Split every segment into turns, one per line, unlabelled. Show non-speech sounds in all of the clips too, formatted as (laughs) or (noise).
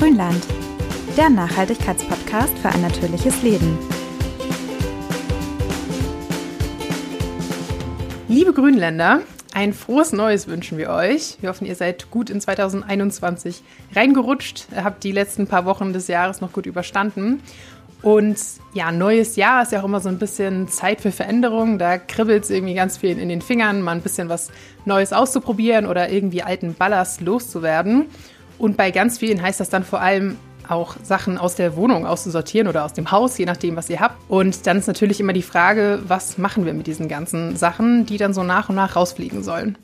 Grünland, der Nachhaltigkeitspodcast für ein natürliches Leben.
Liebe Grünländer, ein frohes Neues wünschen wir euch. Wir hoffen, ihr seid gut in 2021 reingerutscht, habt die letzten paar Wochen des Jahres noch gut überstanden. Und ja, neues Jahr ist ja auch immer so ein bisschen Zeit für Veränderung. Da kribbelt es irgendwie ganz viel in den Fingern, mal ein bisschen was Neues auszuprobieren oder irgendwie alten Ballast loszuwerden. Und bei ganz vielen heißt das dann vor allem auch Sachen aus der Wohnung auszusortieren oder aus dem Haus, je nachdem, was ihr habt. Und dann ist natürlich immer die Frage, was machen wir mit diesen ganzen Sachen, die dann so nach und nach rausfliegen sollen.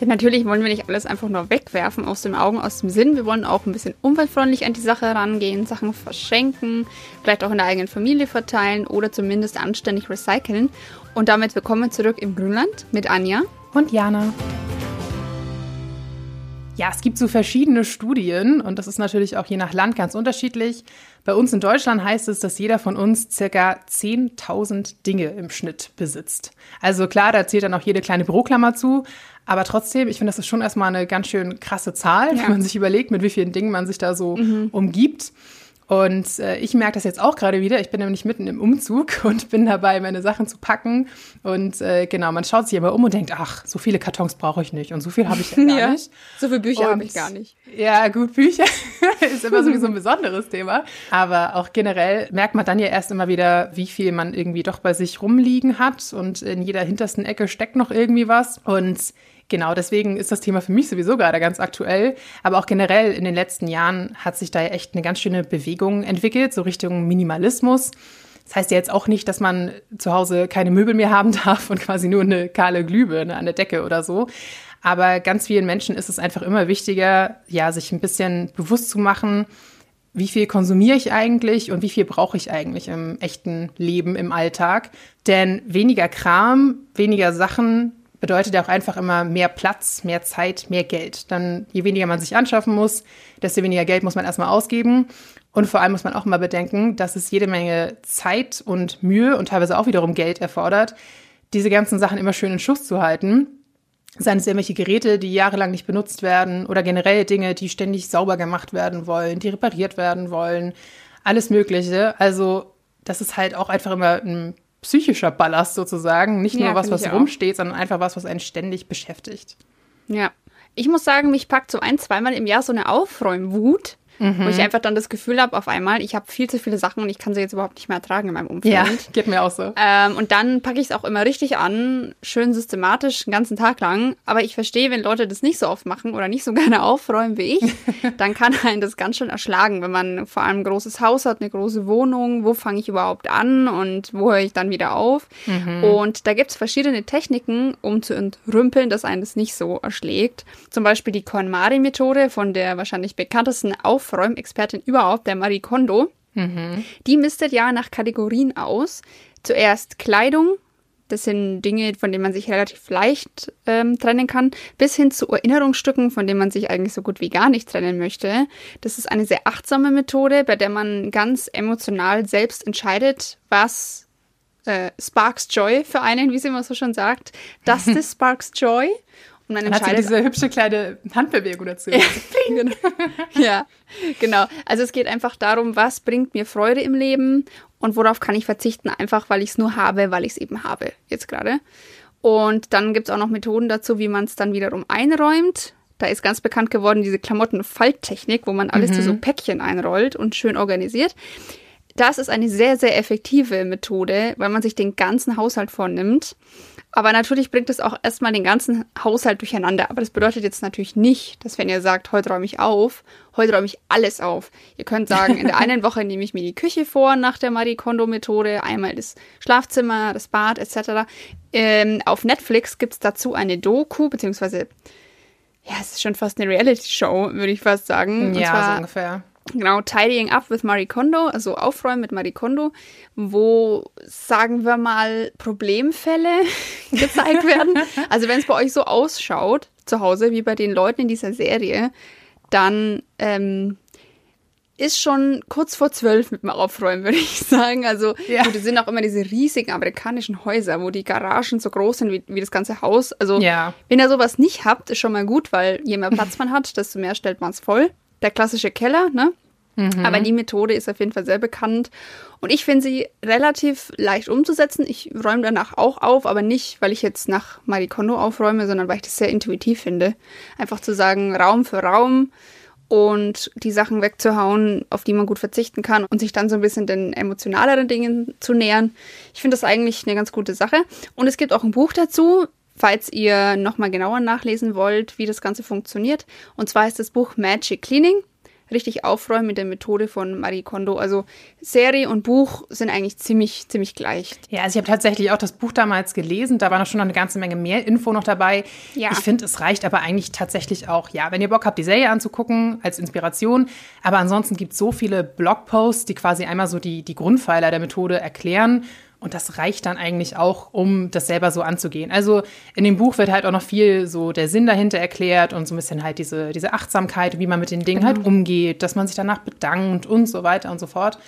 Denn natürlich wollen wir nicht alles einfach nur wegwerfen, aus den Augen, aus dem Sinn. Wir wollen auch ein bisschen umweltfreundlich an die Sache rangehen, Sachen verschenken, vielleicht auch in der eigenen Familie verteilen oder zumindest anständig recyceln. Und damit willkommen zurück im Grünland mit Anja
und Jana. Ja, es gibt so verschiedene Studien und das ist natürlich auch je nach Land ganz unterschiedlich. Bei uns in Deutschland heißt es, dass jeder von uns circa 10.000 Dinge im Schnitt besitzt. Also klar, da zählt dann auch jede kleine Büroklammer zu, aber trotzdem, ich finde, das ist schon erstmal eine ganz schön krasse Zahl, ja. wenn man sich überlegt, mit wie vielen Dingen man sich da so mhm. umgibt. Und äh, ich merke das jetzt auch gerade wieder. Ich bin nämlich mitten im Umzug (laughs) und bin dabei, meine Sachen zu packen. Und äh, genau, man schaut sich immer um und denkt, ach, so viele Kartons brauche ich nicht und so viel habe ich (laughs) gar ja, nicht.
So viele Bücher habe ich gar nicht.
Ja, gut, Bücher (laughs) ist immer sowieso ein besonderes Thema. Aber auch generell merkt man dann ja erst immer wieder, wie viel man irgendwie doch bei sich rumliegen hat. Und in jeder hintersten Ecke steckt noch irgendwie was. Und Genau, deswegen ist das Thema für mich sowieso gerade ganz aktuell. Aber auch generell in den letzten Jahren hat sich da echt eine ganz schöne Bewegung entwickelt, so Richtung Minimalismus. Das heißt ja jetzt auch nicht, dass man zu Hause keine Möbel mehr haben (laughs) darf und quasi nur eine kahle Glühbirne an der Decke oder so. Aber ganz vielen Menschen ist es einfach immer wichtiger, ja, sich ein bisschen bewusst zu machen, wie viel konsumiere ich eigentlich und wie viel brauche ich eigentlich im echten Leben, im Alltag. Denn weniger Kram, weniger Sachen bedeutet ja auch einfach immer mehr Platz, mehr Zeit, mehr Geld. Dann, je weniger man sich anschaffen muss, desto weniger Geld muss man erstmal ausgeben. Und vor allem muss man auch mal bedenken, dass es jede Menge Zeit und Mühe und teilweise auch wiederum Geld erfordert, diese ganzen Sachen immer schön in Schuss zu halten. Seien es irgendwelche Geräte, die jahrelang nicht benutzt werden oder generell Dinge, die ständig sauber gemacht werden wollen, die repariert werden wollen, alles Mögliche. Also das ist halt auch einfach immer ein psychischer Ballast sozusagen. Nicht nur ja, was, was rumsteht, sondern einfach was, was einen ständig beschäftigt.
Ja. Ich muss sagen, mich packt so ein, zweimal im Jahr so eine Aufräumwut. Mhm. Wo ich einfach dann das Gefühl habe, auf einmal, ich habe viel zu viele Sachen und ich kann sie jetzt überhaupt nicht mehr ertragen in meinem Umfeld. Ja, (laughs)
geht mir auch so.
Ähm, und dann packe ich es auch immer richtig an, schön systematisch, den ganzen Tag lang. Aber ich verstehe, wenn Leute das nicht so oft machen oder nicht so (laughs) gerne aufräumen wie ich, (laughs) dann kann einen das ganz schön erschlagen, wenn man vor allem ein großes Haus hat, eine große Wohnung. Wo fange ich überhaupt an und wo höre ich dann wieder auf? Mhm. Und da gibt es verschiedene Techniken, um zu entrümpeln, dass einen das nicht so erschlägt. Zum Beispiel die KonMari-Methode von der wahrscheinlich bekanntesten Auf Aufräumexpertin überhaupt, der Marie Kondo. Mhm. Die mistet ja nach Kategorien aus. Zuerst Kleidung, das sind Dinge, von denen man sich relativ leicht ähm, trennen kann, bis hin zu Erinnerungsstücken, von denen man sich eigentlich so gut wie gar nicht trennen möchte. Das ist eine sehr achtsame Methode, bei der man ganz emotional selbst entscheidet, was äh, sparks Joy für einen, wie sie immer so schon sagt. Das ist (laughs) Sparks Joy.
Und man entscheidet. Hat sie diese hübsche kleine Handbewegung dazu.
Ja, (laughs) genau. ja, genau. Also es geht einfach darum, was bringt mir Freude im Leben und worauf kann ich verzichten, einfach weil ich es nur habe, weil ich es eben habe, jetzt gerade. Und dann gibt es auch noch Methoden dazu, wie man es dann wiederum einräumt. Da ist ganz bekannt geworden diese Klamotten-Falttechnik, wo man alles mhm. zu so Päckchen einrollt und schön organisiert. Das ist eine sehr, sehr effektive Methode, weil man sich den ganzen Haushalt vornimmt aber natürlich bringt es auch erstmal den ganzen Haushalt durcheinander. Aber das bedeutet jetzt natürlich nicht, dass wenn ihr sagt, heute räume ich auf, heute räume ich alles auf. Ihr könnt sagen, in der einen Woche nehme ich mir die Küche vor nach der Marie Kondo-Methode, einmal das Schlafzimmer, das Bad etc. Ähm, auf Netflix gibt es dazu eine Doku, beziehungsweise, ja, es ist schon fast eine Reality-Show, würde ich fast sagen.
Ja, so ungefähr.
Genau, Tidying Up with Marie Kondo, also Aufräumen mit Marie Kondo, wo, sagen wir mal, Problemfälle (laughs) gezeigt werden. Also wenn es bei euch so ausschaut, zu Hause, wie bei den Leuten in dieser Serie, dann ähm, ist schon kurz vor zwölf mit dem Aufräumen, würde ich sagen. Also ja. gut, es sind auch immer diese riesigen amerikanischen Häuser, wo die Garagen so groß sind wie, wie das ganze Haus. Also ja. wenn ihr sowas nicht habt, ist schon mal gut, weil je mehr Platz man hat, desto mehr stellt man es voll. Der klassische Keller, ne?
Mhm.
Aber die Methode ist auf jeden Fall sehr bekannt. Und ich finde sie relativ leicht umzusetzen. Ich räume danach auch auf, aber nicht, weil ich jetzt nach Marie Kondo aufräume, sondern weil ich das sehr intuitiv finde. Einfach zu sagen, Raum für Raum und die Sachen wegzuhauen, auf die man gut verzichten kann und sich dann so ein bisschen den emotionaleren Dingen zu nähern. Ich finde das eigentlich eine ganz gute Sache. Und es gibt auch ein Buch dazu, falls ihr nochmal genauer nachlesen wollt, wie das Ganze funktioniert. Und zwar ist das Buch Magic Cleaning richtig aufräumen mit der Methode von Marie Kondo. Also Serie und Buch sind eigentlich ziemlich, ziemlich gleich.
Ja, also ich habe tatsächlich auch das Buch damals gelesen. Da war noch schon noch eine ganze Menge mehr Info noch dabei.
Ja.
Ich finde, es reicht aber eigentlich tatsächlich auch, ja, wenn ihr Bock habt, die Serie anzugucken als Inspiration. Aber ansonsten gibt es so viele Blogposts, die quasi einmal so die, die Grundpfeiler der Methode erklären. Und das reicht dann eigentlich auch, um das selber so anzugehen. Also in dem Buch wird halt auch noch viel so der Sinn dahinter erklärt und so ein bisschen halt diese, diese Achtsamkeit, wie man mit den Dingen halt umgeht, dass man sich danach bedankt und so weiter und so fort.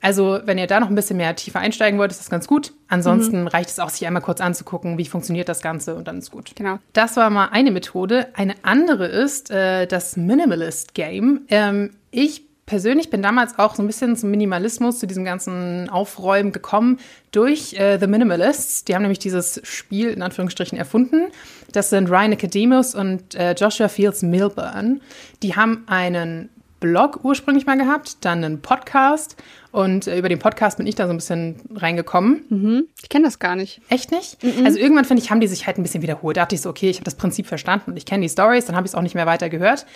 Also, wenn ihr da noch ein bisschen mehr tiefer einsteigen wollt, ist das ganz gut. Ansonsten reicht es auch, sich einmal kurz anzugucken, wie funktioniert das Ganze und dann ist gut.
Genau.
Das war mal eine Methode. Eine andere ist äh, das Minimalist Game. Ähm, ich persönlich bin damals auch so ein bisschen zum Minimalismus, zu diesem ganzen Aufräumen gekommen durch äh, The Minimalists. Die haben nämlich dieses Spiel in Anführungsstrichen erfunden. Das sind Ryan Nicodemus und äh, Joshua Fields Milburn. Die haben einen Blog ursprünglich mal gehabt, dann einen Podcast und äh, über den Podcast bin ich da so ein bisschen reingekommen.
Ich kenne das gar nicht.
Echt nicht? Also irgendwann finde ich, haben die sich halt ein bisschen wiederholt. Da dachte ich so, okay, ich habe das Prinzip verstanden und ich kenne die Stories, dann habe ich es auch nicht mehr weiter gehört.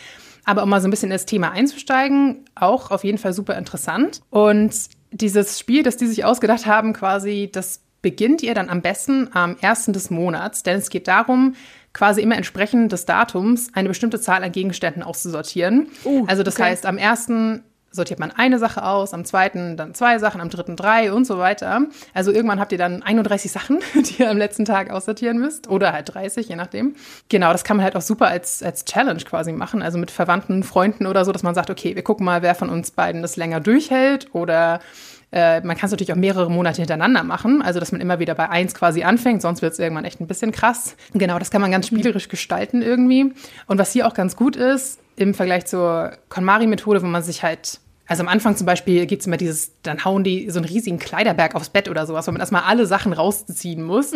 Aber um mal so ein bisschen in das Thema einzusteigen, auch auf jeden Fall super interessant. Und dieses Spiel, das die sich ausgedacht haben, quasi, das beginnt ihr dann am besten am ersten des Monats, denn es geht darum, quasi immer entsprechend des Datums eine bestimmte Zahl an Gegenständen auszusortieren.
Uh,
also das
okay.
heißt, am ersten sortiert man eine Sache aus, am zweiten dann zwei Sachen, am dritten drei und so weiter. Also irgendwann habt ihr dann 31 Sachen, (laughs) die ihr am letzten Tag aussortieren müsst. Oder halt 30, je nachdem. Genau, das kann man halt auch super als, als Challenge quasi machen. Also mit Verwandten, Freunden oder so, dass man sagt, okay, wir gucken mal, wer von uns beiden das länger durchhält. Oder äh, man kann es natürlich auch mehrere Monate hintereinander machen. Also dass man immer wieder bei eins quasi anfängt, sonst wird es irgendwann echt ein bisschen krass. Genau, das kann man ganz spielerisch gestalten irgendwie. Und was hier auch ganz gut ist, im Vergleich zur KonMari-Methode, wo man sich halt also am Anfang zum Beispiel gibt es immer dieses, dann hauen die so einen riesigen Kleiderberg aufs Bett oder sowas, wo man erstmal alle Sachen rausziehen muss.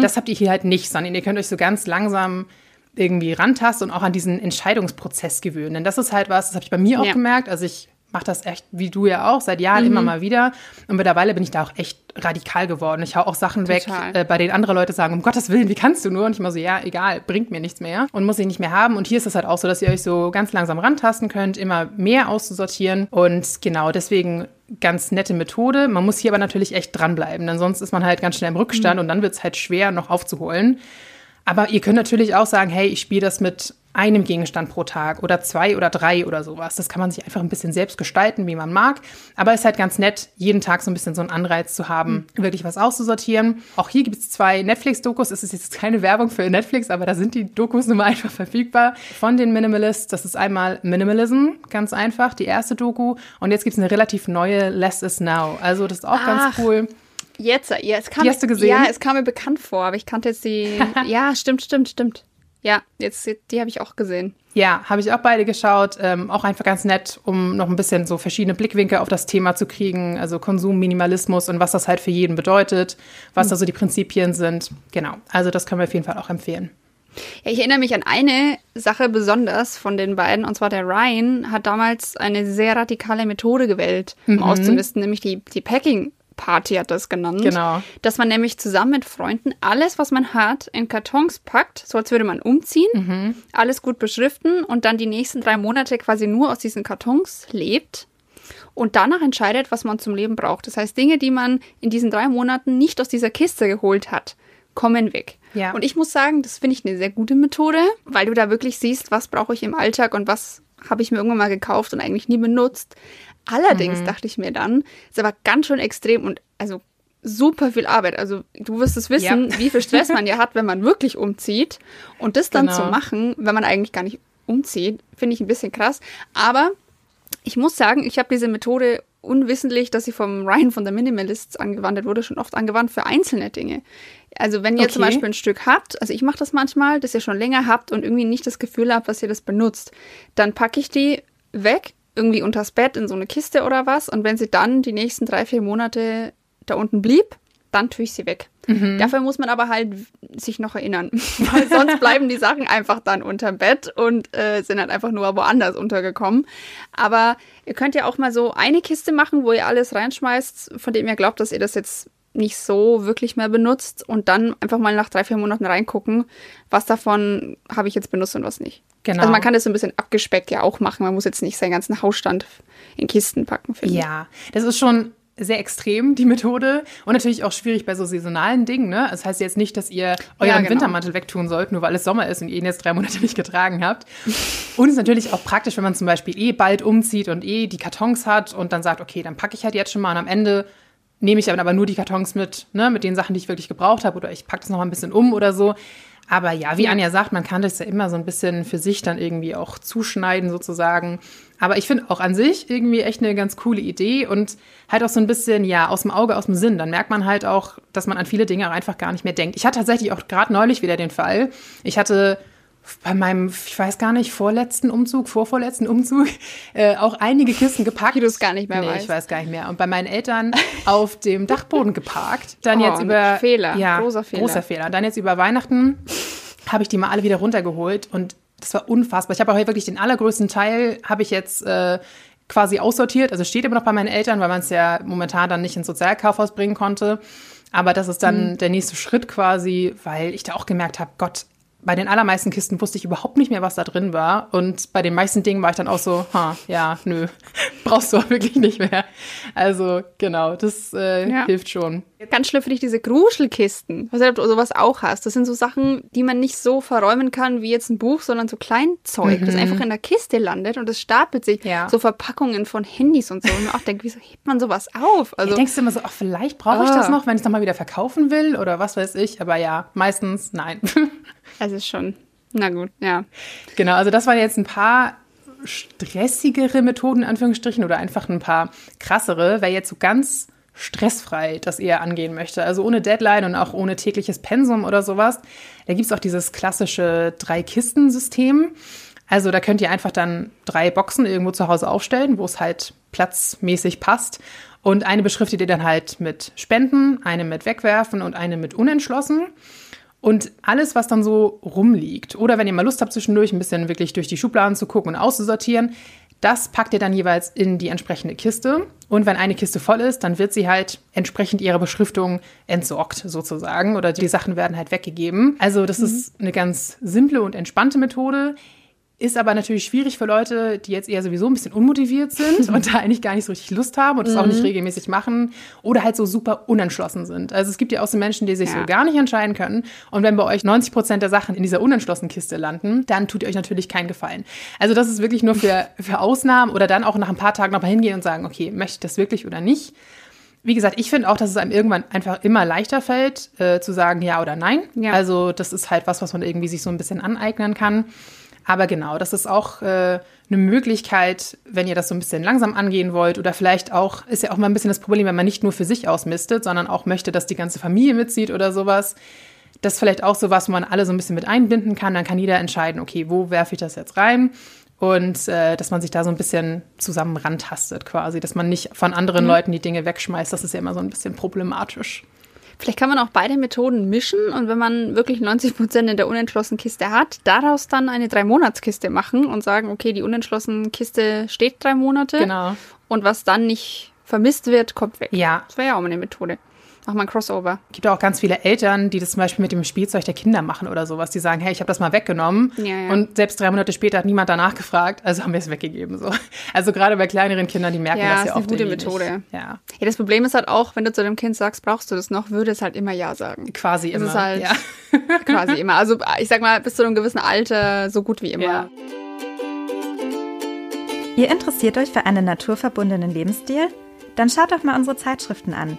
Das habt ihr hier halt nicht, sondern ihr könnt euch so ganz langsam irgendwie rantasten und auch an diesen Entscheidungsprozess gewöhnen. Denn das ist halt was, das habe ich bei mir auch
Ja.
gemerkt. Also ich mache das echt, wie du ja auch, seit Jahren immer mal wieder. Und mittlerweile bin ich da auch echt radikal geworden. Ich hau auch Sachen weg,
Total.
äh, bei denen andere Leute sagen, um Gottes Willen, wie kannst du nur? Und ich immer so, ja, egal, bringt mir nichts mehr und muss ich nicht mehr haben. Und hier ist es halt auch so, dass ihr euch so ganz langsam rantasten könnt, immer mehr auszusortieren. Und genau deswegen ganz nette Methode. Man muss hier aber natürlich echt dranbleiben, denn sonst ist man halt ganz schnell im Rückstand und dann wird es halt schwer, noch aufzuholen. Aber ihr könnt natürlich auch sagen, hey, ich spiele das mit einem Gegenstand pro Tag oder zwei oder drei oder sowas. Das kann man sich einfach ein bisschen selbst gestalten, wie man mag. Aber es ist halt ganz nett, jeden Tag so ein bisschen so einen Anreiz zu haben, wirklich was auszusortieren. Auch hier gibt es zwei Netflix-Dokus. Es ist jetzt keine Werbung für Netflix, aber da sind die Dokus nun mal (laughs) einfach verfügbar. Von den Minimalists. Das ist einmal Minimalism, ganz einfach, die erste Doku. Und jetzt gibt es eine relativ neue Less is Now. Also das ist auch ganz
Ach.
cool.
Jetzt, ja, es kam,
Die hast du gesehen?
Ja, es kam mir bekannt vor, aber ich kannte jetzt die. (laughs) ja, stimmt, stimmt, stimmt. Ja, jetzt, die habe ich auch gesehen.
Ja, habe ich auch beide geschaut. Ähm, auch einfach ganz nett, um noch ein bisschen so verschiedene Blickwinkel auf das Thema zu kriegen. Also Konsum, Minimalismus und was das halt für jeden bedeutet, was da so die Prinzipien sind. Genau. Also das können wir auf jeden Fall auch empfehlen.
Ja, ich erinnere mich an eine Sache besonders von den beiden, und zwar der Ryan hat damals eine sehr radikale Methode gewählt, um auszumisten, nämlich die, die Packing. Party hat das genannt.
Genau.
Dass man nämlich zusammen mit Freunden alles, was man hat, in Kartons packt, so als würde man umziehen, alles gut beschriften und dann die nächsten drei Monate quasi nur aus diesen Kartons lebt und danach entscheidet, was man zum Leben braucht. Das heißt, Dinge, die man in diesen drei Monaten nicht aus dieser Kiste geholt hat, kommen weg.
Ja.
Und ich muss sagen, das finde ich eine sehr gute Methode, weil du da wirklich siehst, was brauche ich im Alltag und was habe ich mir irgendwann mal gekauft und eigentlich nie benutzt. Allerdings dachte ich mir dann, ist aber ganz schön extrem und also super viel Arbeit. Also du wirst es wissen,
Ja.
wie viel Stress man ja (laughs) hat, wenn man wirklich umzieht. Und das dann
Genau.
zu machen, wenn man eigentlich gar nicht umzieht, finde ich ein bisschen krass. Aber ich muss sagen, ich habe diese Methode unwissentlich, dass sie vom Ryan von der Minimalists angewandt wurde, schon oft angewandt für einzelne Dinge. Also wenn ihr zum
Okay.
Beispiel ein Stück habt, also ich mache das manchmal, das ihr schon länger habt und irgendwie nicht das Gefühl habt, dass ihr das benutzt, dann packe ich die weg, irgendwie unters Bett in so eine Kiste oder was. Und wenn sie dann die nächsten drei, vier Monate da unten blieb, dann tue ich sie weg. Mhm. Dafür muss man aber halt sich noch erinnern, (laughs) weil sonst bleiben die Sachen einfach dann unterm Bett und äh, sind halt einfach nur woanders untergekommen. Aber ihr könnt ja auch mal so eine Kiste machen, wo ihr alles reinschmeißt, von dem ihr glaubt, dass ihr das jetzt nicht so wirklich mehr benutzt und dann einfach mal nach drei, vier Monaten reingucken, was davon habe ich jetzt benutzt und was nicht. Genau. Also man kann das so ein bisschen abgespeckt ja auch machen. Man muss jetzt nicht seinen ganzen Hausstand in Kisten packen.
Ja, das ist schon sehr extrem, die Methode. Und natürlich auch schwierig bei so saisonalen Dingen. Ne? Das heißt jetzt nicht, dass ihr euren ja, genau. Wintermantel wegtun sollt, nur weil es Sommer ist und ihr ihn jetzt drei Monate (laughs) nicht getragen habt. Und es ist natürlich auch praktisch, wenn man zum Beispiel eh bald umzieht und eh die Kartons hat und dann sagt, okay, dann packe ich halt jetzt schon mal und am Ende nehme ich aber nur die Kartons mit, ne, mit den Sachen, die ich wirklich gebraucht habe oder ich packe das noch mal ein bisschen um oder so. Aber ja, wie Anja sagt, man kann das ja immer so ein bisschen für sich dann irgendwie auch zuschneiden sozusagen. Aber ich finde auch an sich irgendwie echt eine ganz coole Idee und halt auch so ein bisschen, ja, aus dem Auge, aus dem Sinn. Dann merkt man halt auch, dass man an viele Dinge einfach gar nicht mehr denkt. Ich hatte tatsächlich auch gerade neulich wieder den Fall. Ich hatte bei meinem, ich weiß gar nicht, vorletzten Umzug, vorvorletzten Umzug, (laughs) äh, auch einige Kisten gepackt.
Die (laughs) du es gar nicht mehr
nee,
weißt.
ich weiß gar nicht mehr. Und bei meinen Eltern auf dem Dachboden (laughs) geparkt. Dann oh, jetzt über
Fehler,
ja,
großer Fehler.
Großer Fehler. Dann jetzt über Weihnachten habe ich die mal alle wieder runtergeholt und das war unfassbar. Ich habe auch wirklich den allergrößten Teil habe ich jetzt äh, quasi aussortiert. Also steht immer noch bei meinen Eltern, weil man es ja momentan dann nicht ins Sozialkaufhaus bringen konnte. Aber das ist dann mhm. der nächste Schritt quasi, weil ich da auch gemerkt habe, Gott, bei den allermeisten Kisten wusste ich überhaupt nicht mehr, was da drin war. Und bei den meisten Dingen war ich dann auch so, ha, ja, nö, (laughs) brauchst du auch wirklich nicht mehr. Also genau, das äh, ja. hilft schon.
Ganz schlimm finde ich diese Gruschelkisten. Was ob du sowas auch hast. Das sind so Sachen, die man nicht so verräumen kann wie jetzt ein Buch, sondern so Kleinzeug, mhm. das einfach in der Kiste landet und es stapelt sich. Ja. So Verpackungen von Handys und so. Und man auch denkt, wieso hebt man sowas auf?
Also, ja, denkst du immer so, ach, vielleicht brauche ich das ah. noch, wenn ich es nochmal wieder verkaufen will oder was weiß ich. Aber ja, meistens nein. (laughs)
Es ist schon, na gut, ja.
Genau, also das waren jetzt ein paar stressigere Methoden, in Anführungsstrichen, oder einfach ein paar krassere. Wer jetzt so ganz stressfrei das eher angehen möchte, also ohne Deadline und auch ohne tägliches Pensum oder sowas, da gibt es auch dieses klassische Drei-Kisten-System. Also da könnt ihr einfach dann drei Boxen irgendwo zu Hause aufstellen, wo es halt platzmäßig passt. Und eine beschriftet ihr dann halt mit Spenden, eine mit Wegwerfen und eine mit Unentschlossen. Und alles, was dann so rumliegt, oder wenn ihr mal Lust habt, zwischendurch ein bisschen wirklich durch die Schubladen zu gucken und auszusortieren, das packt ihr dann jeweils in die entsprechende Kiste. Und wenn eine Kiste voll ist, dann wird sie halt entsprechend ihrer Beschriftung entsorgt, sozusagen. Oder die Sachen werden halt weggegeben. Also, das mhm. ist eine ganz simple und entspannte Methode. Ist aber natürlich schwierig für Leute, die jetzt eher sowieso ein bisschen unmotiviert sind (laughs) und da eigentlich gar nicht so richtig Lust haben und das mhm. auch nicht mhm. regelmäßig machen oder halt so super unentschlossen sind. Also es gibt ja auch so Menschen, die sich ja. so gar nicht entscheiden können. Und wenn bei euch 90 Prozent der Sachen in dieser unentschlossenen Kiste landen, dann tut ihr euch natürlich keinen Gefallen. Also das ist wirklich nur für, (laughs) für Ausnahmen oder dann auch nach ein paar Tagen nochmal hingehen und sagen, okay, möchte ich das wirklich oder nicht? Wie gesagt, ich finde auch, dass es einem irgendwann einfach immer leichter fällt, äh, zu sagen ja oder nein. Ja. Also das ist halt was, was man irgendwie sich so ein bisschen aneignen kann. Aber genau, das ist auch äh, eine Möglichkeit, wenn ihr das so ein bisschen langsam angehen wollt oder vielleicht auch, ist ja auch mal ein bisschen das Problem, wenn man nicht nur für sich ausmistet, sondern auch möchte, dass die ganze Familie mitzieht oder sowas. Das ist vielleicht auch sowas, wo man alle so ein bisschen mit einbinden kann. Dann kann jeder entscheiden, okay, wo werfe ich das jetzt rein? Und äh, dass man sich da so ein bisschen zusammen rantastet quasi, dass man nicht von anderen mhm. Leuten die Dinge wegschmeißt. Das ist ja immer so ein bisschen problematisch.
Vielleicht kann man auch beide Methoden mischen und wenn man wirklich 90 Prozent in der unentschlossenen Kiste hat, daraus dann eine Drei-Monats-Kiste machen und sagen, okay, die unentschlossene Kiste steht drei Monate.
Genau.
Und was dann nicht vermisst wird, kommt weg.
Ja.
Das wäre ja auch mal eine Methode. Mach mal ein Crossover.
Es gibt auch ganz viele Eltern, die das zum Beispiel mit dem Spielzeug der Kinder machen oder sowas. Die sagen, hey, ich habe das mal weggenommen. Ja, ja. Und selbst drei Monate später hat niemand danach gefragt, also haben wir es weggegeben. So. Also gerade bei kleineren Kindern, die merken ja, das ja oft.
Das ist eine gute Methode.
Nicht. Ja.
ja, das Problem ist halt auch, wenn du zu dem Kind sagst, brauchst du das noch, würde es halt immer Ja sagen.
Quasi
das
immer.
Ist halt ja. (laughs) quasi immer. Also ich sag mal, bis zu einem gewissen Alter so gut wie immer. Ja.
Ihr interessiert euch für einen naturverbundenen Lebensstil? Dann schaut doch mal unsere Zeitschriften an.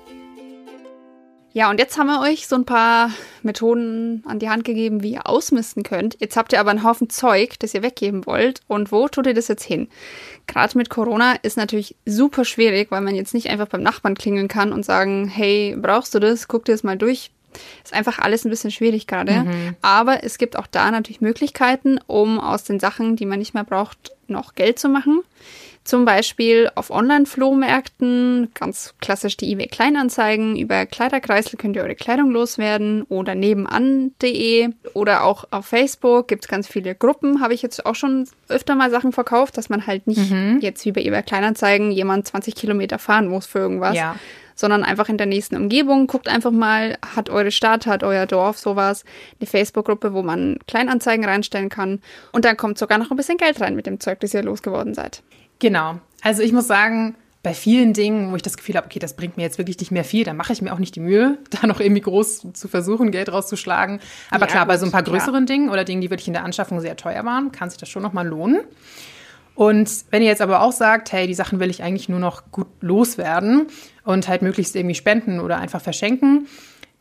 Ja, und jetzt haben wir euch so ein paar Methoden an die Hand gegeben, wie ihr ausmisten könnt. Jetzt habt ihr aber einen Haufen Zeug, das ihr weggeben wollt. Und wo tut ihr das jetzt hin? Gerade mit Corona ist natürlich super schwierig, weil man jetzt nicht einfach beim Nachbarn klingeln kann und sagen, hey, brauchst du das? Guck dir das mal durch. Ist einfach alles ein bisschen schwierig gerade. Mhm. Aber es gibt auch da natürlich Möglichkeiten, um aus den Sachen, die man nicht mehr braucht, noch Geld zu machen. Zum Beispiel auf Online-Flohmärkten, ganz klassisch die eBay Kleinanzeigen. Über Kleiderkreisel könnt ihr eure Kleidung loswerden oder nebenan.de oder auch auf Facebook gibt es ganz viele Gruppen. Habe ich jetzt auch schon öfter mal Sachen verkauft, dass man halt nicht mhm. jetzt wie bei eBay Kleinanzeigen jemand 20 Kilometer fahren muss für irgendwas. Ja sondern einfach in der nächsten Umgebung. Guckt einfach mal, hat eure Stadt, hat euer Dorf sowas, eine Facebook-Gruppe, wo man Kleinanzeigen reinstellen kann. Und dann kommt sogar noch ein bisschen Geld rein mit dem Zeug, das ihr losgeworden seid.
Genau. Also ich muss sagen, bei vielen Dingen, wo ich das Gefühl habe, okay, das bringt mir jetzt wirklich nicht mehr viel, dann mache ich mir auch nicht die Mühe, (laughs) da noch irgendwie groß zu versuchen, Geld rauszuschlagen. Aber ja, klar, bei so ein paar größeren ja. Dingen oder Dingen, die wirklich in der Anschaffung sehr teuer waren, kann sich das schon nochmal lohnen. Und wenn ihr jetzt aber auch sagt, hey, die Sachen will ich eigentlich nur noch gut loswerden und halt möglichst irgendwie spenden oder einfach verschenken,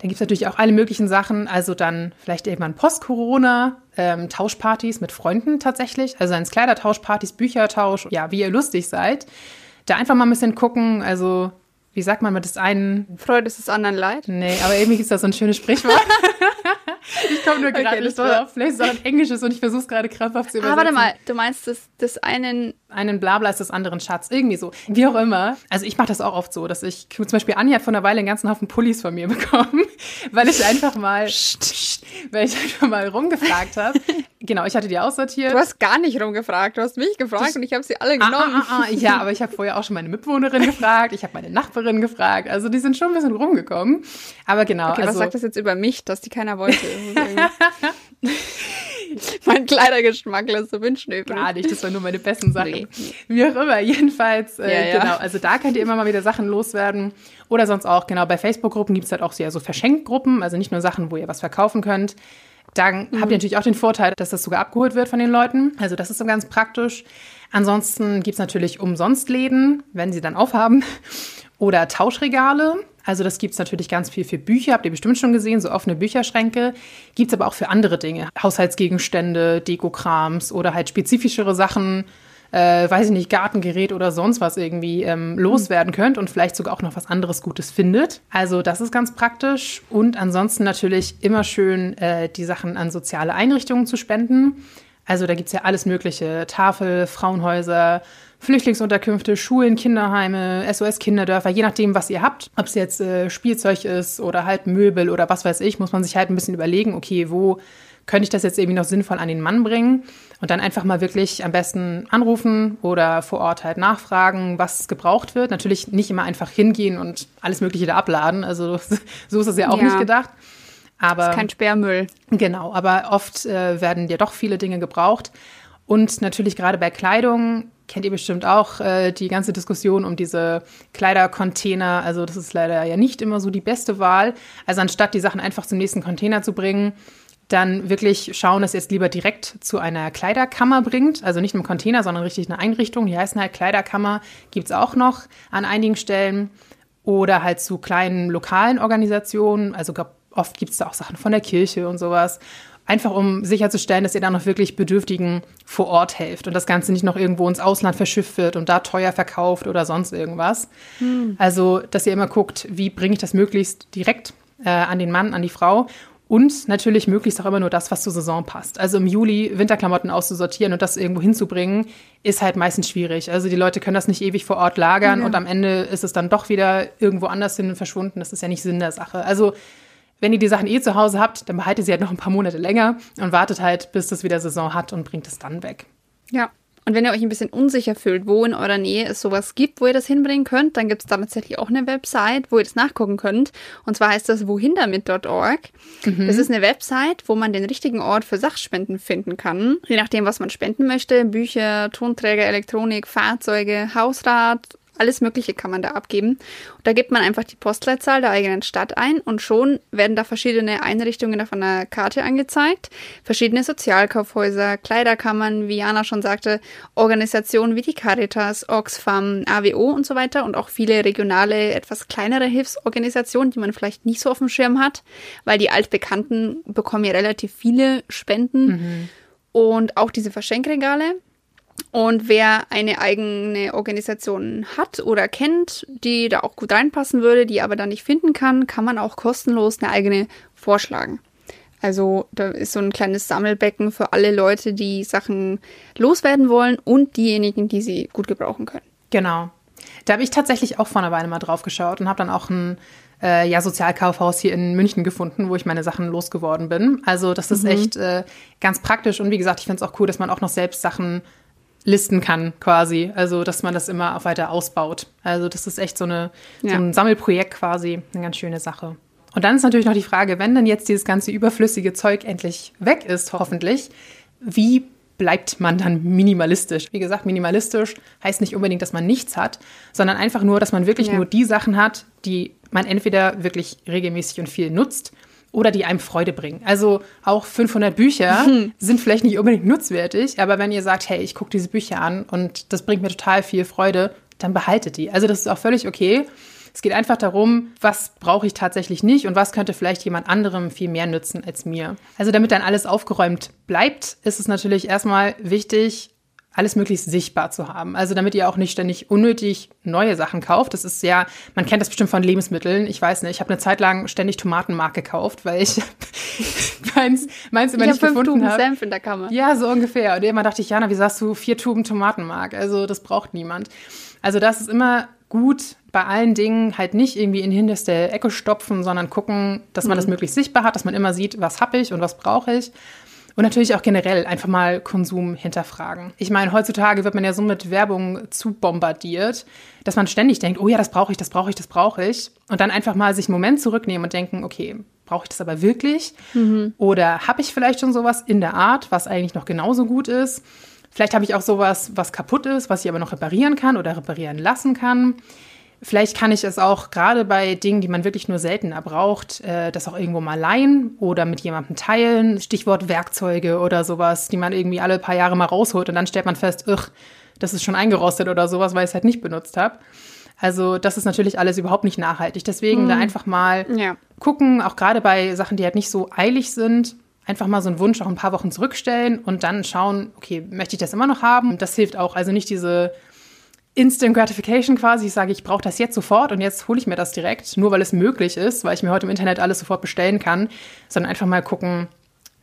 dann gibt es natürlich auch alle möglichen Sachen. Also dann vielleicht irgendwann Post-Corona, ähm, Tauschpartys mit Freunden tatsächlich. Also es Kleidertauschpartys, Büchertausch, ja, wie ihr lustig seid. Da einfach mal ein bisschen gucken. Also, wie sagt man mit das einen?
Freude ist des anderen Leid?
Nee, aber irgendwie gibt es da so ein schönes Sprichwort. (laughs) ich komme nur gerade okay, nicht drauf. Vielleicht ist es auch ein Englisches und ich versuche es gerade krampfhaft zu übersetzen.
Ah, warte mal, du meinst das, das einen...
Einen Blabla ist des anderen Schatz. Irgendwie so. Wie auch immer. Also ich mache das auch oft so, dass ich, zum Beispiel Anja hat vor einer Weile einen ganzen Haufen Pullis von mir (laughs) bekommen, weil ich einfach mal, (laughs) weil ich einfach mal rumgefragt habe. (laughs) Genau, ich hatte die aussortiert.
Du hast gar nicht rumgefragt, du hast mich gefragt das, und ich habe sie alle genommen. Ah,
ah, ah, ja, aber ich habe vorher auch schon meine Mitbewohnerin gefragt, ich habe meine Nachbarin gefragt. Also die sind schon ein bisschen rumgekommen. Aber genau.
Okay, also, was sagt das jetzt über mich, dass die keiner wollte? (laughs) mein Kleidergeschmack lässt so wünschen übrig.
Gar nicht, das waren nur meine besten Sachen. Nee. Wie auch immer, jedenfalls, äh, ja, genau. Also da könnt ihr immer mal wieder Sachen loswerden. Oder sonst auch, genau, bei Facebook-Gruppen gibt es halt auch sehr so Verschenkgruppen, also nicht nur Sachen, wo ihr was verkaufen könnt. Dann mhm. habt ihr natürlich auch den Vorteil, dass das sogar abgeholt wird von den Leuten. Also das ist so ganz praktisch. Ansonsten gibt es natürlich Umsonstläden, wenn sie dann aufhaben. Oder Tauschregale. Also das gibt es natürlich ganz viel für Bücher, habt ihr bestimmt schon gesehen, so offene Bücherschränke. Gibt es aber auch für andere Dinge, Haushaltsgegenstände, Dekokrams oder halt spezifischere Sachen, äh, weiß ich nicht, Gartengerät oder sonst was irgendwie ähm, loswerden könnt und vielleicht sogar auch noch was anderes Gutes findet. Also das ist ganz praktisch. Und ansonsten natürlich immer schön, äh, die Sachen an soziale Einrichtungen zu spenden. Also da gibt es ja alles Mögliche, Tafel, Frauenhäuser, Flüchtlingsunterkünfte, Schulen, Kinderheime, SOS-Kinderdörfer, je nachdem, was ihr habt. Ob es jetzt äh, Spielzeug ist oder halt Möbel oder was weiß ich, muss man sich halt ein bisschen überlegen, okay, wo könnte ich das jetzt irgendwie noch sinnvoll an den Mann bringen? Und dann einfach mal wirklich am besten anrufen oder vor Ort halt nachfragen, was gebraucht wird. Natürlich nicht immer einfach hingehen und alles Mögliche da abladen. Also (laughs) so ist es ja auch ja. nicht gedacht. Aber,
das ist kein Sperrmüll.
Genau, aber oft äh, werden ja doch viele Dinge gebraucht. Und natürlich gerade bei Kleidung kennt ihr bestimmt auch äh, die ganze Diskussion um diese Kleidercontainer. Also das ist leider ja nicht immer so die beste Wahl. Also anstatt die Sachen einfach zum nächsten Container zu bringen, dann wirklich schauen, dass ihr es lieber direkt zu einer Kleiderkammer bringt. Also nicht einem Container, sondern richtig eine Einrichtung. Die heißen halt Kleiderkammer, gibt es auch noch an einigen Stellen. Oder halt zu kleinen lokalen Organisationen. Also oft gibt es da auch Sachen von der Kirche und sowas. Einfach um sicherzustellen, dass ihr dann noch wirklich Bedürftigen vor Ort helft und das Ganze nicht noch irgendwo ins Ausland verschifft wird und da teuer verkauft oder sonst irgendwas. Hm. Also, dass ihr immer guckt, wie bringe ich das möglichst direkt äh, an den Mann, an die Frau und natürlich möglichst auch immer nur das, was zur Saison passt. Also im Juli Winterklamotten auszusortieren und das irgendwo hinzubringen, ist halt meistens schwierig. Also die Leute können das nicht ewig vor Ort lagern ja. und am Ende ist es dann doch wieder irgendwo anders hin verschwunden. Das ist ja nicht Sinn der Sache. Also wenn ihr die Sachen eh zu Hause habt, dann behaltet sie halt noch ein paar Monate länger und wartet halt, bis das wieder Saison hat und bringt es dann weg.
Ja. Und wenn ihr euch ein bisschen unsicher fühlt, wo in eurer Nähe es sowas gibt, wo ihr das hinbringen könnt, dann gibt es da tatsächlich auch eine Website, wo ihr das nachgucken könnt. Und zwar heißt das wohindamit.org. Mhm. Das ist eine Website, wo man den richtigen Ort für Sachspenden finden kann. Je nachdem, was man spenden möchte. Bücher, Tonträger, Elektronik, Fahrzeuge, Hausrat, Alles Mögliche kann man da abgeben. Und da gibt man einfach die Postleitzahl der eigenen Stadt ein und schon werden da verschiedene Einrichtungen auf einer Karte angezeigt. Verschiedene Sozialkaufhäuser, Kleiderkammern, wie Jana schon sagte, Organisationen wie die Caritas, Oxfam, AWO und so weiter und auch viele regionale, etwas kleinere Hilfsorganisationen, die man vielleicht nicht so auf dem Schirm hat, weil die Altbekannten bekommen ja relativ viele Spenden. Mhm. Und auch diese Verschenkregale, und wer eine eigene Organisation hat oder kennt, die da auch gut reinpassen würde, die aber dann nicht finden kann, kann man auch kostenlos eine eigene vorschlagen. Also da ist so ein kleines Sammelbecken für alle Leute, die Sachen loswerden wollen und diejenigen, die sie gut gebrauchen können.
Genau. Da habe ich tatsächlich auch vor einer Weile mal drauf geschaut und habe dann auch ein äh, ja, Sozialkaufhaus hier in München gefunden, wo ich meine Sachen losgeworden bin. Also das ist mhm. echt äh, ganz praktisch und wie gesagt, ich finde es auch cool, dass man auch noch selbst Sachen listen kann, quasi. Also, dass man das immer auch weiter ausbaut. Also, das ist echt so, eine, ja. so ein Sammelprojekt quasi, eine ganz schöne Sache. Und dann ist natürlich noch die Frage, wenn dann jetzt dieses ganze überflüssige Zeug endlich weg ist, hoffentlich, wie bleibt man dann minimalistisch? Wie gesagt, minimalistisch heißt nicht unbedingt, dass man nichts hat, sondern einfach nur, dass man wirklich ja. nur die Sachen hat, die man entweder wirklich regelmäßig und viel nutzt oder die einem Freude bringen. Also auch 500 Bücher (laughs) hm. sind vielleicht nicht unbedingt nutzwertig, aber wenn ihr sagt, hey, ich gucke diese Bücher an und das bringt mir total viel Freude, dann behaltet die. Also das ist auch völlig okay. Es geht einfach darum, was brauche ich tatsächlich nicht und was könnte vielleicht jemand anderem viel mehr nützen als mir. Also damit dann alles aufgeräumt bleibt, ist es natürlich erstmal wichtig, alles möglichst sichtbar zu haben. Also damit ihr auch nicht ständig unnötig neue Sachen kauft. Das ist ja, man kennt das bestimmt von Lebensmitteln. Ich weiß nicht, ich habe eine Zeit lang ständig Tomatenmark gekauft, weil ich (laughs) meins, meins immer ich nicht gefunden habe.
Senf in der Kammer.
Ja, so ungefähr. Und immer dachte ich, Jana, wie sagst du vier Tuben Tomatenmark? Also das braucht niemand. Also das ist immer gut bei allen Dingen halt nicht irgendwie in hinterste Ecke stopfen, sondern gucken, dass man mhm. das möglichst sichtbar hat, dass man immer sieht, was habe ich und was brauche ich. Und natürlich auch generell einfach mal Konsum hinterfragen. Ich meine, heutzutage wird man ja so mit Werbung zu bombardiert, dass man ständig denkt, oh ja, das brauche ich, das brauche ich, das brauche ich. Und dann einfach mal sich einen Moment zurücknehmen und denken, okay, brauche ich das aber wirklich? Mhm. Oder habe ich vielleicht schon sowas in der Art, was eigentlich noch genauso gut ist? Vielleicht habe ich auch sowas, was kaputt ist, was ich aber noch reparieren kann oder reparieren lassen kann. Vielleicht kann ich es auch gerade bei Dingen, die man wirklich nur seltener braucht, äh, das auch irgendwo mal leihen oder mit jemandem teilen. Stichwort Werkzeuge oder sowas, die man irgendwie alle paar Jahre mal rausholt und dann stellt man fest, ugh, das ist schon eingerostet oder sowas, weil ich es halt nicht benutzt habe. Also das ist natürlich alles überhaupt nicht nachhaltig. Deswegen mhm. da einfach mal ja. gucken, auch gerade bei Sachen, die halt nicht so eilig sind, einfach mal so einen Wunsch auch ein paar Wochen zurückstellen und dann schauen, okay, möchte ich das immer noch haben? Das hilft auch. Also nicht diese Instant Gratification quasi. Ich sage, ich brauche das jetzt sofort und jetzt hole ich mir das direkt, nur weil es möglich ist, weil ich mir heute im Internet alles sofort bestellen kann, sondern einfach mal gucken,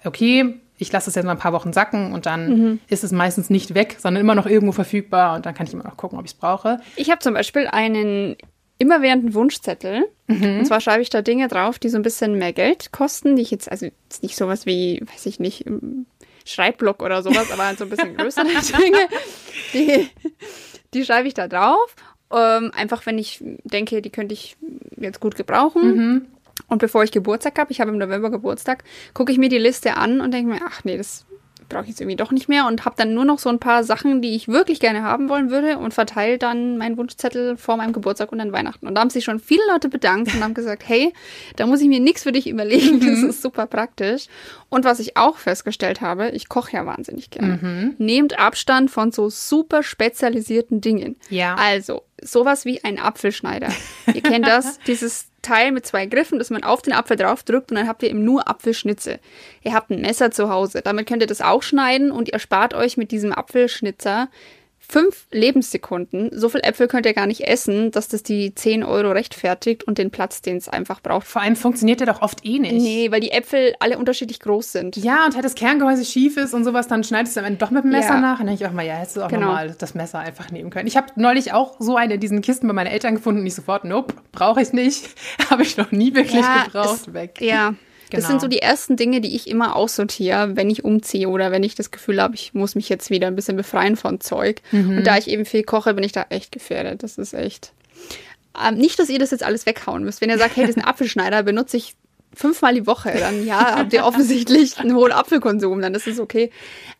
okay, ich lasse es jetzt mal ein paar Wochen sacken und dann mhm. ist es meistens nicht weg, sondern immer noch irgendwo verfügbar und dann kann ich immer noch gucken, ob ich es brauche.
Ich habe zum Beispiel einen immerwährenden Wunschzettel. Mhm. Und zwar schreibe ich da Dinge drauf, die so ein bisschen mehr Geld kosten, die ich jetzt, also jetzt nicht sowas wie, weiß ich nicht, Schreibblock oder sowas, aber so ein bisschen (laughs) größere Dinge, die, die schreibe ich da drauf. Ähm, einfach, wenn ich denke, die könnte ich jetzt gut gebrauchen. Mhm. Und bevor ich Geburtstag habe, ich habe im November Geburtstag, gucke ich mir die Liste an und denke mir, ach nee, das brauche ich jetzt irgendwie doch nicht mehr und habe dann nur noch so ein paar Sachen, die ich wirklich gerne haben wollen würde und verteile dann meinen Wunschzettel vor meinem Geburtstag und dann Weihnachten. Und da haben sich schon viele Leute bedankt und haben gesagt, hey, da muss ich mir nichts für dich überlegen, (laughs) das mhm. ist super praktisch. Und was ich auch festgestellt habe, ich koche ja wahnsinnig gerne. Mhm. Nehmt Abstand von so super spezialisierten Dingen.
Ja.
Also, sowas wie ein Apfelschneider. Ihr kennt das, (laughs) dieses Teil mit zwei Griffen, dass man auf den Apfel drauf drückt und dann habt ihr eben nur Apfelschnitze. Ihr habt ein Messer zu Hause, damit könnt ihr das auch schneiden und ihr spart euch mit diesem Apfelschnitzer fünf Lebenssekunden. So viel Äpfel könnt ihr gar nicht essen, dass das die 10 Euro rechtfertigt und den Platz, den es einfach braucht.
Vor allem funktioniert der doch oft eh nicht.
Nee, weil die Äpfel alle unterschiedlich groß sind.
Ja, und halt das Kerngehäuse schief ist und sowas, dann schneidest du am Ende doch mit dem Messer ja. nach. Und dann denke ich auch mal, ja, hättest du auch genau. nochmal das Messer einfach nehmen können. Ich habe neulich auch so eine in diesen Kisten bei meinen Eltern gefunden und ich sofort, nope, brauche ich nicht. (laughs) habe ich noch nie wirklich ja, gebraucht.
Ist,
weg.
Ja, Genau. Das sind so die ersten Dinge, die ich immer aussortiere, wenn ich umziehe oder wenn ich das Gefühl habe, ich muss mich jetzt wieder ein bisschen befreien von Zeug. Mhm. Und da ich eben viel koche, bin ich da echt gefährdet. Das ist echt. Ähm, nicht, dass ihr das jetzt alles weghauen müsst. Wenn ihr sagt, hey, diesen (laughs) Apfelschneider benutze ich fünfmal die Woche, dann ja, habt ihr offensichtlich einen hohen Apfelkonsum, dann ist es okay.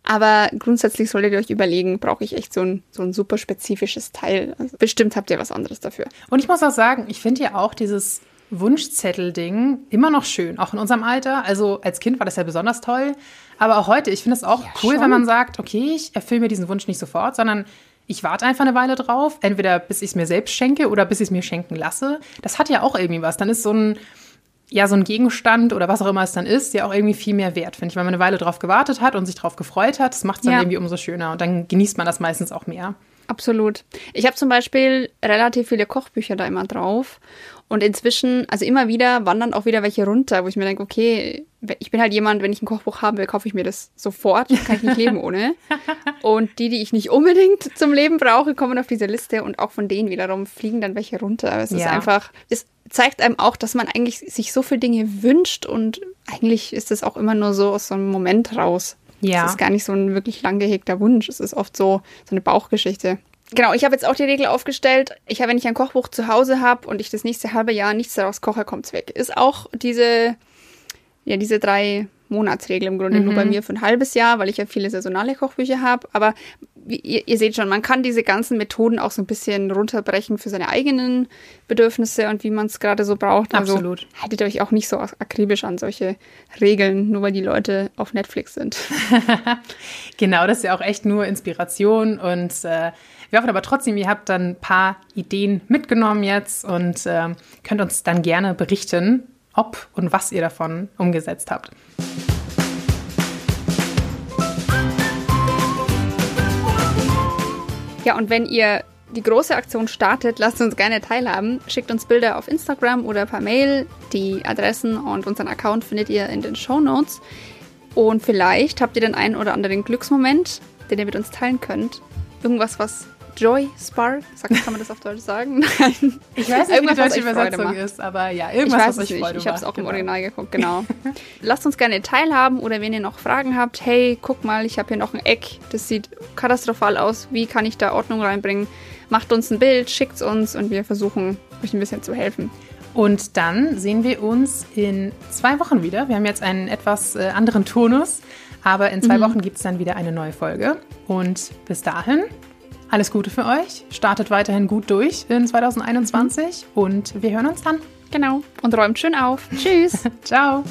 Aber grundsätzlich solltet ihr euch überlegen, brauche ich echt so ein, so ein super spezifisches Teil. Also bestimmt habt ihr was anderes dafür.
Und ich muss auch sagen, ich finde ja auch dieses Wunschzettel-Ding immer noch schön, auch in unserem Alter. Also als Kind war das ja besonders toll. Aber auch heute, ich finde es auch ja, cool, schon. wenn man sagt, okay, ich erfülle mir diesen Wunsch nicht sofort, sondern ich warte einfach eine Weile drauf, entweder bis ich es mir selbst schenke oder bis ich es mir schenken lasse. Das hat ja auch irgendwie was. Dann ist so ein, ja, so ein Gegenstand oder was auch immer es dann ist, ja auch irgendwie viel mehr wert, finde ich. Wenn man eine Weile drauf gewartet hat und sich drauf gefreut hat, das macht es dann ja. irgendwie umso schöner und dann genießt man das meistens auch mehr.
Absolut. Ich habe zum Beispiel relativ viele Kochbücher da immer drauf. Und inzwischen, also immer wieder wandern auch wieder welche runter, wo ich mir denke, okay, ich bin halt jemand, wenn ich ein Kochbuch haben will, kaufe ich mir das sofort, kann ich nicht leben ohne. (laughs) Und die, die ich nicht unbedingt zum Leben brauche, kommen auf diese Liste und auch von denen wiederum fliegen dann welche runter. Es ja. ist einfach, es zeigt einem auch, dass man eigentlich sich so viele Dinge wünscht und eigentlich ist es auch immer nur so aus so einem Moment raus. Ja. Es ist gar nicht so ein wirklich lang gehegter Wunsch. Es ist oft so, so eine Bauchgeschichte. Genau, ich habe jetzt auch die Regel aufgestellt, ich habe, wenn ich ein Kochbuch zu Hause habe und ich das nächste halbe Jahr nichts daraus koche, kommt es weg. Ist auch diese, ja, diese drei Monatsregel im Grunde mhm. nur bei mhm. mir für ein halbes Jahr, weil ich ja viele saisonale Kochbücher habe. Aber ihr, ihr, seht schon, man kann diese ganzen Methoden auch so ein bisschen runterbrechen für seine eigenen Bedürfnisse und wie man es gerade so braucht.
Also Absolut.
Haltet euch auch nicht so akribisch an solche Regeln, nur weil die Leute auf Netflix sind. (laughs)
genau, das ist ja auch echt nur Inspiration und äh, wir hoffen aber trotzdem, ihr habt dann ein paar Ideen mitgenommen jetzt und äh, könnt uns dann gerne berichten, ob und was ihr davon umgesetzt habt.
Ja, und wenn ihr die große Aktion startet, lasst uns gerne teilhaben. Schickt uns Bilder auf Instagram oder per Mail. Die Adressen und unseren Account findet ihr in den Show Notes. Und vielleicht habt ihr den einen oder anderen Glücksmoment, den ihr mit uns teilen könnt. Irgendwas, was Joy Spark, kann man das auf Deutsch sagen? (laughs)
Nein. Ich weiß nicht, wie die deutsche Übersetzung ist, aber ja, irgendwas, ich weiß was euch
nicht. Freude Ich habe es auch genau. im Original geguckt, genau. (laughs) Lasst uns gerne teilhaben oder wenn ihr noch Fragen habt, hey, guck mal, ich habe hier noch ein Eck, das sieht katastrophal aus, wie kann ich da Ordnung reinbringen? Macht uns ein Bild, schickt es uns und wir versuchen, euch ein bisschen zu helfen.
Und dann sehen wir uns in zwei Wochen wieder. Wir haben jetzt einen etwas äh, anderen Turnus, aber in zwei mhm. Wochen gibt es dann wieder eine neue Folge. Und bis dahin alles Gute für euch. Startet weiterhin gut durch in 2021 und wir hören uns dann.
Genau. Und räumt schön auf. Tschüss. (laughs)
Ciao.